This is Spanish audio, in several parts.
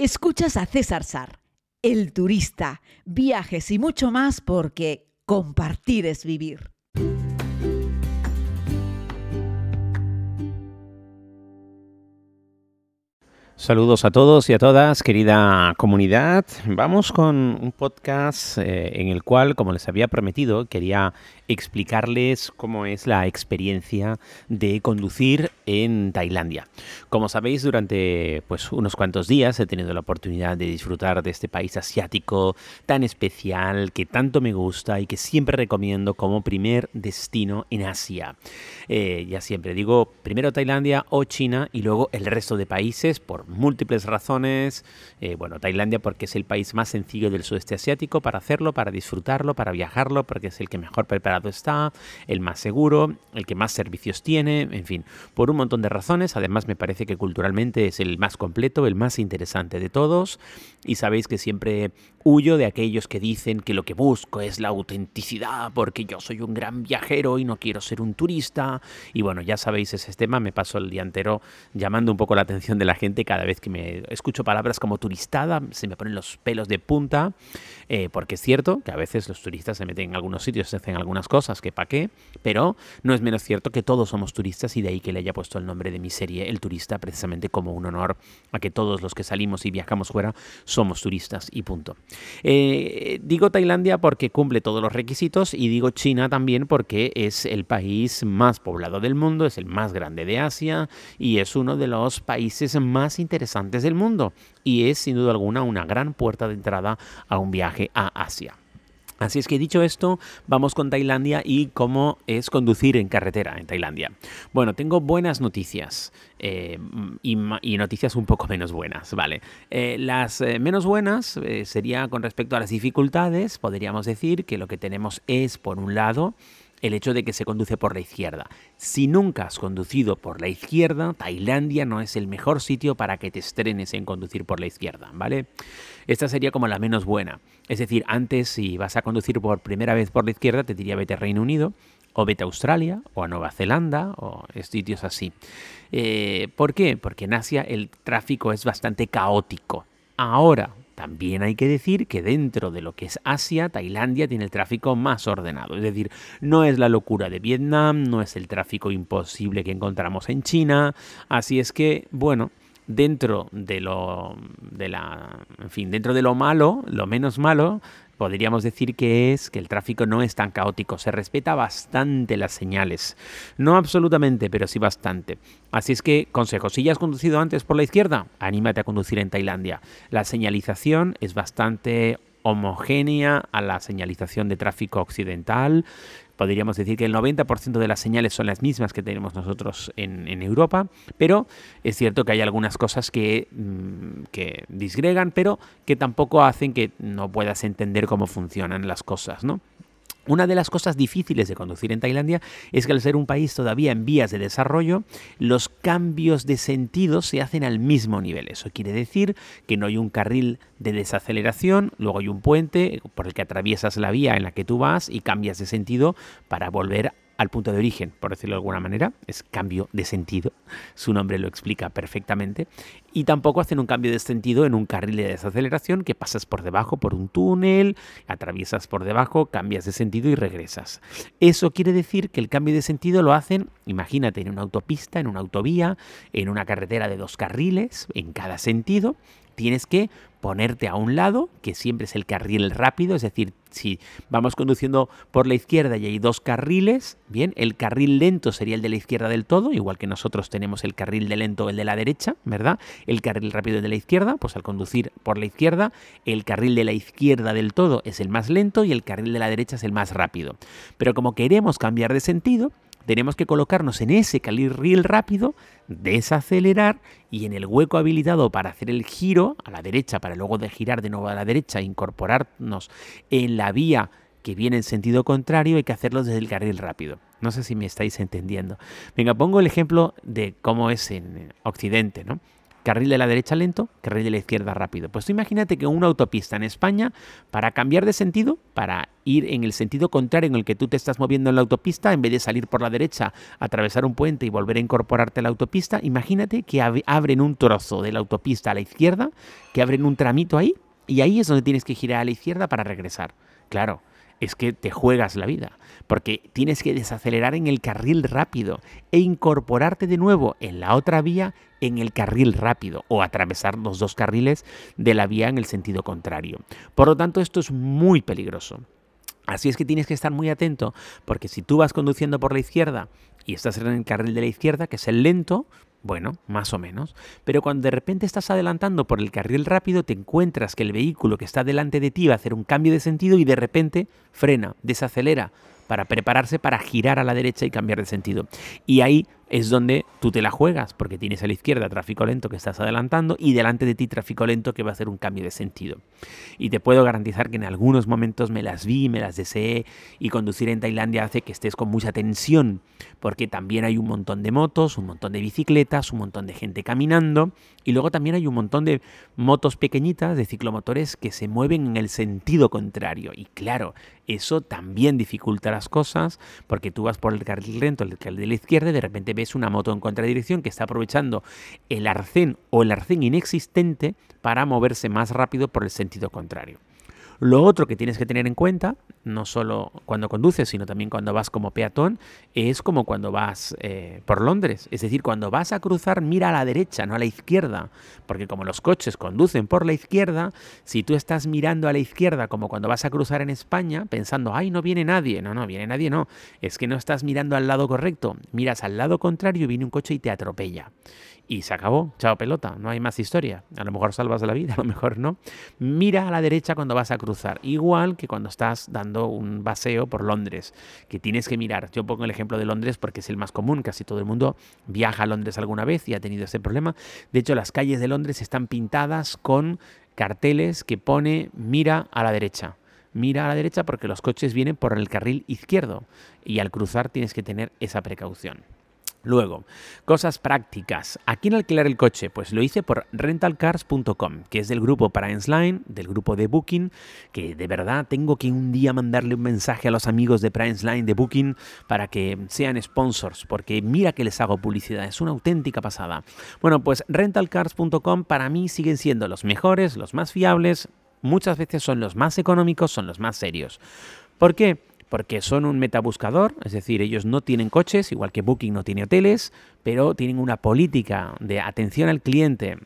Escuchas a César Sar, el turista, viajes y mucho más porque compartir es vivir. Saludos a todos y a todas, querida comunidad. Vamos con un podcast eh, en el cual, como les había prometido, quería explicarles cómo es la experiencia de conducir en Tailandia. Como sabéis, durante pues, unos cuantos días he tenido la oportunidad de disfrutar de este país asiático tan especial que tanto me gusta y que siempre recomiendo como primer destino en Asia. Eh, ya siempre digo, primero Tailandia o China y luego el resto de países por múltiples razones. Eh, bueno, Tailandia porque es el país más sencillo del sudeste asiático para hacerlo, para disfrutarlo, para viajarlo, porque es el que mejor preparado está, el más seguro, el que más servicios tiene, en fin, por un montón de razones. Además me parece que culturalmente es el más completo, el más interesante de todos. Y sabéis que siempre huyo de aquellos que dicen que lo que busco es la autenticidad porque yo soy un gran viajero y no quiero ser un turista. Y bueno, ya sabéis ese tema, me paso el día entero llamando un poco la atención de la gente cada vez que me escucho palabras como turistada, se me ponen los pelos de punta, eh, porque es cierto que a veces los turistas se meten en algunos sitios, se hacen algunas cosas que pa' qué, pero no es menos cierto que todos somos turistas y de ahí que le haya puesto el nombre de mi serie, El Turista, precisamente como un honor a que todos los que salimos y viajamos fuera somos turistas y punto. Eh, digo Tailandia porque cumple todos los requisitos y digo China también porque es el país más poblado del mundo, es el más grande de Asia y es uno de los países más interesantes del mundo y es sin duda alguna una gran puerta de entrada a un viaje a Asia. Así es que dicho esto, vamos con Tailandia y cómo es conducir en carretera en Tailandia. Bueno, tengo buenas noticias eh, y, noticias un poco menos buenas, ¿vale? Eh, las eh, menos buenas sería con respecto a las dificultades, podríamos decir que lo que tenemos es, por un lado, el hecho de que se conduce por la izquierda. Si nunca has conducido por la izquierda, Tailandia no es el mejor sitio para que te estrenes en conducir por la izquierda, ¿vale? Esta sería como la menos buena. Es decir, antes si vas a conducir por primera vez por la izquierda, te diría vete a Reino Unido, o vete a Australia, o a Nueva Zelanda, o sitios así. Eh, ¿Por qué? Porque en Asia el tráfico es bastante caótico. Ahora, también hay que decir que dentro de lo que es Asia, Tailandia tiene el tráfico más ordenado. Es decir, no es la locura de Vietnam, no es el tráfico imposible que encontramos en China. Así es que, bueno, dentro de lo de la en fin dentro de lo malo lo menos malo podríamos decir que es que el tráfico no es tan caótico, se respeta bastante las señales. No absolutamente, pero sí bastante. Así es que, consejo, si ya has conducido antes por la izquierda, anímate a conducir en Tailandia. La señalización es bastante homogénea a la señalización de tráfico occidental podríamos decir que el 90% de las señales son las mismas que tenemos nosotros en, Europa, pero es cierto que hay algunas cosas que, mm, que disgregan, pero que tampoco hacen que no puedas entender cómo funcionan las cosas, ¿no? Una de las cosas difíciles de conducir en Tailandia es que al ser un país todavía en vías de desarrollo, los cambios de sentido se hacen al mismo nivel. Eso quiere decir que no hay un carril de desaceleración, luego hay un puente por el que atraviesas la vía en la que tú vas y cambias de sentido para volver al punto de origen, por decirlo de alguna manera, es cambio de sentido, su nombre lo explica perfectamente, y tampoco hacen un cambio de sentido en un carril de desaceleración que pasas por debajo por un túnel, atraviesas por debajo, cambias de sentido y regresas. Eso quiere decir que el cambio de sentido lo hacen, imagínate, en una autopista, en una autovía, en una carretera de dos carriles, en cada sentido, tienes que ponerte a un lado, que siempre es el carril rápido, es decir, si vamos conduciendo por la izquierda y hay dos carriles, bien, el carril lento sería el de la izquierda del todo, igual que nosotros tenemos el carril de lento el de la derecha, ¿verdad? El carril rápido de la izquierda, pues al conducir por la izquierda, el carril de la izquierda del todo es el más lento y el carril de la derecha es el más rápido. Pero como queremos cambiar de sentido, tenemos que colocarnos en ese carril rápido, desacelerar y en el hueco habilitado para hacer el giro a la derecha, para luego de girar de nuevo a la derecha, incorporarnos en la vía que viene en sentido contrario, hay que hacerlo desde el carril rápido. No sé si me estáis entendiendo. Venga, pongo el ejemplo de cómo es en Occidente, ¿no? Carril de la derecha lento, carril de la izquierda rápido. Pues imagínate que una autopista en España, para cambiar de sentido, para ir en el sentido contrario en el que tú te estás moviendo en la autopista, en vez de salir por la derecha, atravesar un puente y volver a incorporarte a la autopista, imagínate que abren un trozo de la autopista a la izquierda, que abren un tramito ahí, y ahí es donde tienes que girar a la izquierda para regresar. Claro, es que te juegas la vida, porque tienes que desacelerar en el carril rápido e incorporarte de nuevo en la otra vía en el carril rápido o atravesar los dos carriles de la vía en el sentido contrario. Por lo tanto, esto es muy peligroso. Así es que tienes que estar muy atento, porque si tú vas conduciendo por la izquierda y estás en el carril de la izquierda, que es el lento, bueno, más o menos. Pero cuando de repente estás adelantando por el carril rápido, te encuentras que el vehículo que está delante de ti va a hacer un cambio de sentido y de repente frena, desacelera para prepararse para girar a la derecha y cambiar de sentido. Y ahí es donde tú te la juegas, porque tienes a la izquierda tráfico lento que estás adelantando y delante de ti tráfico lento que va a hacer un cambio de sentido. Y te puedo garantizar que en algunos momentos me las vi, me las deseé y conducir en Tailandia hace que estés con mucha tensión, porque también hay un montón de motos, un montón de bicicletas, un montón de gente caminando y luego también hay un montón de motos pequeñitas, de ciclomotores que se mueven en el sentido contrario. Y claro, eso también dificulta las cosas, porque tú vas por el carril lento, el carril de la izquierda y de repente ves una moto en contradirección que está aprovechando el arcén o el arcén inexistente para moverse más rápido por el sentido contrario. Lo otro que tienes que tener en cuenta, no solo cuando conduces, sino también cuando vas como peatón, es como cuando vas eh, por Londres. Es decir, cuando vas a cruzar, mira a la derecha, no a la izquierda. Porque como los coches conducen por la izquierda, si tú estás mirando a la izquierda como cuando vas a cruzar en España, pensando, ay, no viene nadie. No, no, viene nadie, no. Es que no estás mirando al lado correcto. Miras al lado contrario, viene un coche y te atropella y se acabó. Chao pelota, no hay más historia. A lo mejor salvas la vida, a lo mejor no. Mira a la derecha cuando vas a cruzar, igual que cuando estás dando un paseo por Londres, que tienes que mirar. Yo pongo el ejemplo de Londres porque es el más común, casi todo el mundo viaja a Londres alguna vez y ha tenido ese problema. De hecho, las calles de Londres están pintadas con carteles que pone mira a la derecha mira a la derecha porque los coches vienen por el carril izquierdo y al cruzar tienes que tener esa precaución. Luego, cosas prácticas. ¿A quién alquilar el coche? Pues lo hice por rentalcars.com, que es del grupo Line, del grupo de Booking, que de verdad tengo que un día mandarle un mensaje a los amigos de Line de Booking para que sean sponsors, porque mira que les hago publicidad, es una auténtica pasada. Bueno, pues rentalcars.com para mí siguen siendo los mejores, los más fiables, muchas veces son los más económicos, son los más serios. ¿Por qué? Porque son un metabuscador, es decir, ellos no tienen coches, igual que Booking no tiene hoteles, pero tienen una política de atención al cliente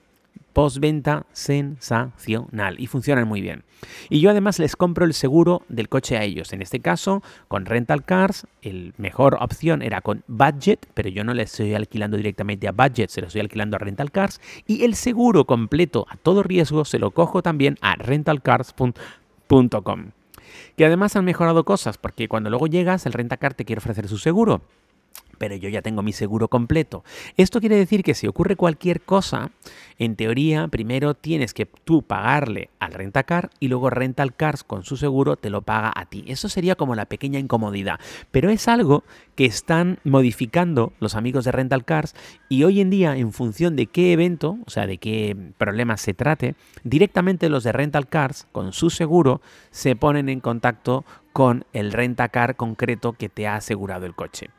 postventa sensacional y funcionan muy bien. Y yo además les compro el seguro del coche a ellos. En este caso, con Rental Cars, el mejor opción era con Budget, pero yo no les estoy alquilando directamente a Budget, se lo estoy alquilando a Rental Cars. Y el seguro completo a todo riesgo se lo cojo también a rentalcars.com que además han mejorado cosas, porque cuando luego llegas, el rentacar te quiere ofrecer su seguro pero yo ya tengo mi seguro completo. Esto quiere decir que si ocurre cualquier cosa, en teoría, primero tienes que tú pagarle al rentacar y luego Rental Cars con su seguro te lo paga a ti. Eso sería como la pequeña incomodidad, pero es algo que están modificando los amigos de Rental Cars y hoy en día, en función de qué evento, o sea, de qué problema se trate, directamente los de Rental Cars con su seguro se ponen en contacto con el rentacar concreto que te ha asegurado el coche.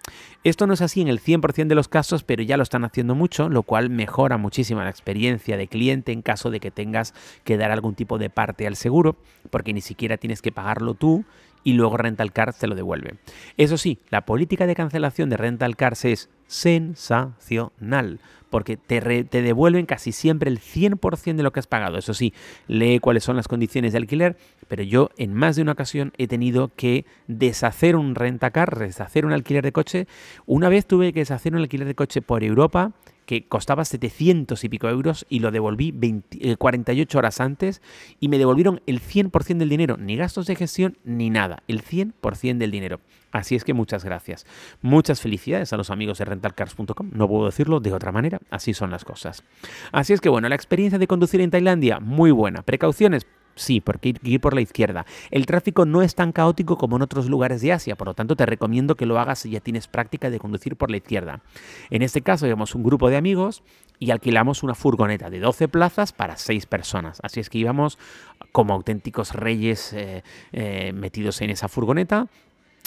Esto no es así en el 100% de los casos, pero ya lo están haciendo mucho, lo cual mejora muchísimo la experiencia de cliente en caso de que tengas que dar algún tipo de parte al seguro, porque ni siquiera tienes que pagarlo tú y luego Rental Cars te lo devuelve. Eso sí, la política de cancelación de Rental Cars es sensacional, porque te, te, devuelven casi siempre el 100% de lo que has pagado. Eso sí, lee cuáles son las condiciones de alquiler, pero yo en más de una ocasión he tenido que deshacer un rentacar, deshacer un alquiler de coche. Una vez tuve que deshacer un alquiler de coche por Europa que costaba 700 y pico euros y lo devolví 48 eh, horas antes y me devolvieron el 100% del dinero, ni gastos de gestión ni nada, el 100% del dinero. Así es que muchas gracias. Muchas felicidades a los amigos de rentalcars.com. No puedo decirlo de otra manera, así son las cosas. Así es que bueno, la experiencia de conducir en Tailandia, muy buena. Precauciones, Sí, porque hay ir por la izquierda. El tráfico no es tan caótico como en otros lugares de Asia, por lo tanto te recomiendo que lo hagas si ya tienes práctica de conducir por la izquierda. En este caso, íbamos un grupo de amigos y alquilamos una furgoneta de 12 plazas para 6 personas. Así es que íbamos como auténticos reyes eh, eh, metidos en esa furgoneta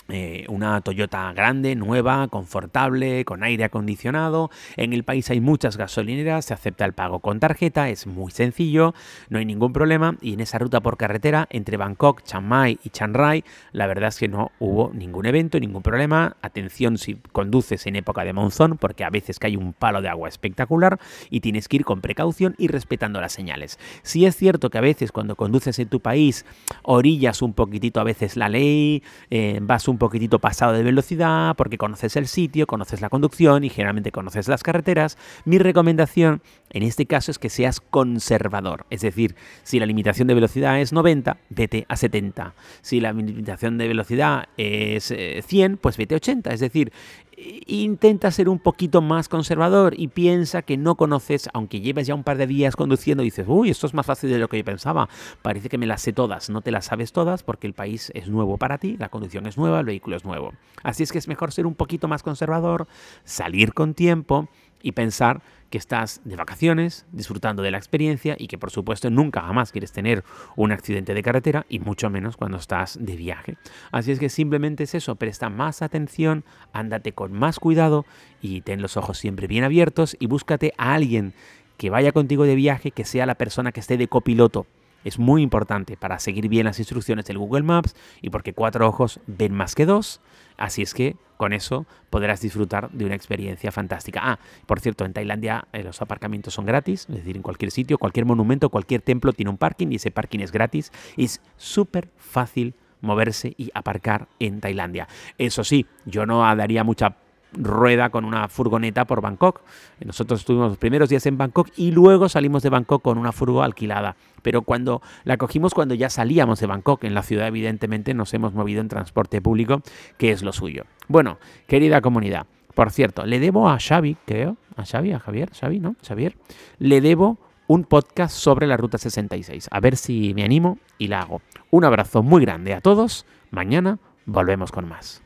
eh, una Toyota grande, nueva, confortable, con aire acondicionado. En el país hay muchas gasolineras, se acepta el pago con tarjeta, es muy sencillo, no hay ningún problema. Y en esa ruta por carretera entre Bangkok, Chiang Mai y Chiang Rai, la verdad es que no hubo ningún evento, ningún problema. Atención si conduces en época de monzón, porque a veces cae un palo de agua espectacular y tienes que ir con precaución y respetando las señales. Si es cierto que a veces cuando conduces en tu país orillas un poquitito a veces la ley, eh, vas un un poquitito pasado de velocidad porque conoces el sitio, conoces la conducción y generalmente conoces las carreteras, mi recomendación en este caso es que seas conservador. Es decir, si la limitación de velocidad es 90, vete a 70. Si la limitación de velocidad es 100, eh, pues vete a 80. Es decir, intenta ser un poquito más conservador y piensa que no conoces, aunque lleves ya un par de días conduciendo, dices, uy, esto es más fácil de lo que yo pensaba. Parece que me las sé todas. No te las sabes todas porque el país es nuevo para ti, la conducción es nueva, el vehículo es nuevo. Así es que es mejor ser un poquito más conservador, salir con tiempo y pensar que estás de vacaciones, disfrutando de la experiencia y que por supuesto nunca jamás quieres tener un accidente de carretera y mucho menos cuando estás de viaje. Así es que simplemente es eso, presta más atención, ándate con más cuidado y ten los ojos siempre bien abiertos y búscate a alguien que vaya contigo de viaje, que sea la persona que esté de copiloto es muy importante para seguir bien las instrucciones del Google Maps y porque cuatro ojos ven más que dos. Así es que con eso podrás disfrutar de una experiencia fantástica. Ah, por cierto, en Tailandia eh, los aparcamientos son gratis, es decir, en cualquier sitio, cualquier monumento, cualquier templo tiene un parking y ese parking es gratis. Es súper fácil moverse y aparcar en Tailandia. Eso sí, yo no daría mucha rueda con una furgoneta por Bangkok. Nosotros estuvimos los primeros días en Bangkok y luego salimos de Bangkok con una furgo alquilada. Pero cuando la cogimos cuando ya salíamos de Bangkok, en la ciudad evidentemente nos hemos movido en transporte público, que es lo suyo. Bueno, querida comunidad, por cierto, le debo a Xavi, creo, a Xavi, a Javier, Xavi, ¿no? Xavier, le debo un podcast sobre la Ruta 66. A ver si me animo y la hago. Un abrazo muy grande a todos. Mañana volvemos con más.